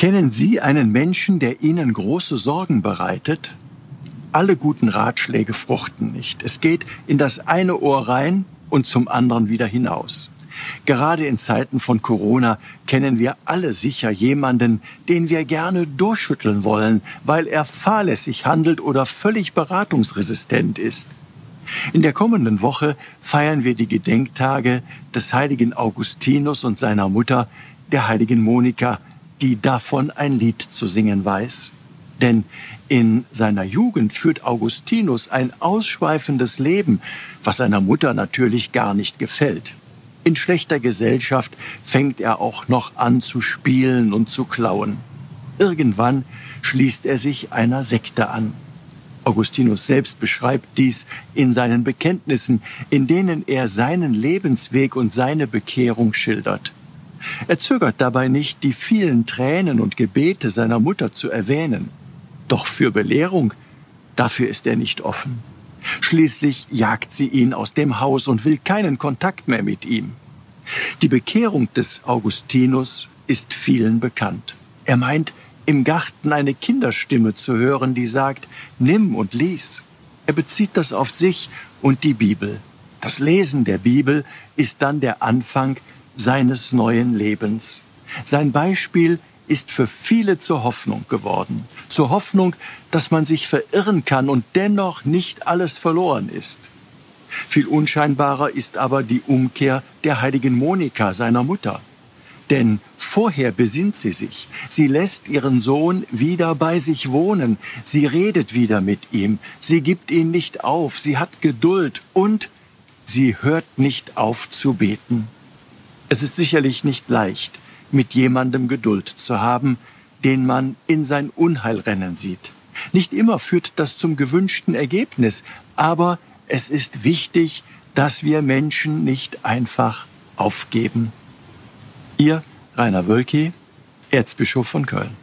Kennen Sie einen Menschen, der Ihnen große Sorgen bereitet? Alle guten Ratschläge fruchten nicht. Es geht in das eine Ohr rein und zum anderen wieder hinaus. Gerade in Zeiten von Corona kennen wir alle sicher jemanden, den wir gerne durchschütteln wollen, weil er fahrlässig handelt oder völlig beratungsresistent ist. In der kommenden Woche feiern wir die Gedenktage des heiligen Augustinus und seiner Mutter, der heiligen Monika, die davon ein Lied zu singen weiß. Denn in seiner Jugend führt Augustinus ein ausschweifendes Leben, was seiner Mutter natürlich gar nicht gefällt. In schlechter Gesellschaft fängt er auch noch an zu spielen und zu klauen. Irgendwann schließt er sich einer Sekte an. Augustinus selbst beschreibt dies in seinen Bekenntnissen, in denen er seinen Lebensweg und seine Bekehrung schildert. Er zögert dabei nicht, die vielen Tränen und Gebete seiner Mutter zu erwähnen. Doch für Belehrung, dafür ist er nicht offen. Schließlich jagt sie ihn aus dem Haus und will keinen Kontakt mehr mit ihm. Die Bekehrung des Augustinus ist vielen bekannt. Er meint, im Garten eine Kinderstimme zu hören, die sagt, nimm und lies. Er bezieht das auf sich und die Bibel. Das Lesen der Bibel ist dann der Anfang seines neuen Lebens. Sein Beispiel ist für viele zur Hoffnung geworden. Zur Hoffnung, dass man sich verirren kann und dennoch nicht alles verloren ist. Viel unscheinbarer ist aber die Umkehr der heiligen Monika, seiner Mutter. Denn vorher besinnt sie sich. Sie lässt ihren Sohn wieder bei sich wohnen. Sie redet wieder mit ihm. Sie gibt ihn nicht auf. Sie hat Geduld und sie hört nicht auf zu beten. Es ist sicherlich nicht leicht, mit jemandem Geduld zu haben, den man in sein Unheil rennen sieht. Nicht immer führt das zum gewünschten Ergebnis, aber es ist wichtig, dass wir Menschen nicht einfach aufgeben. Ihr Rainer Wölki, Erzbischof von Köln.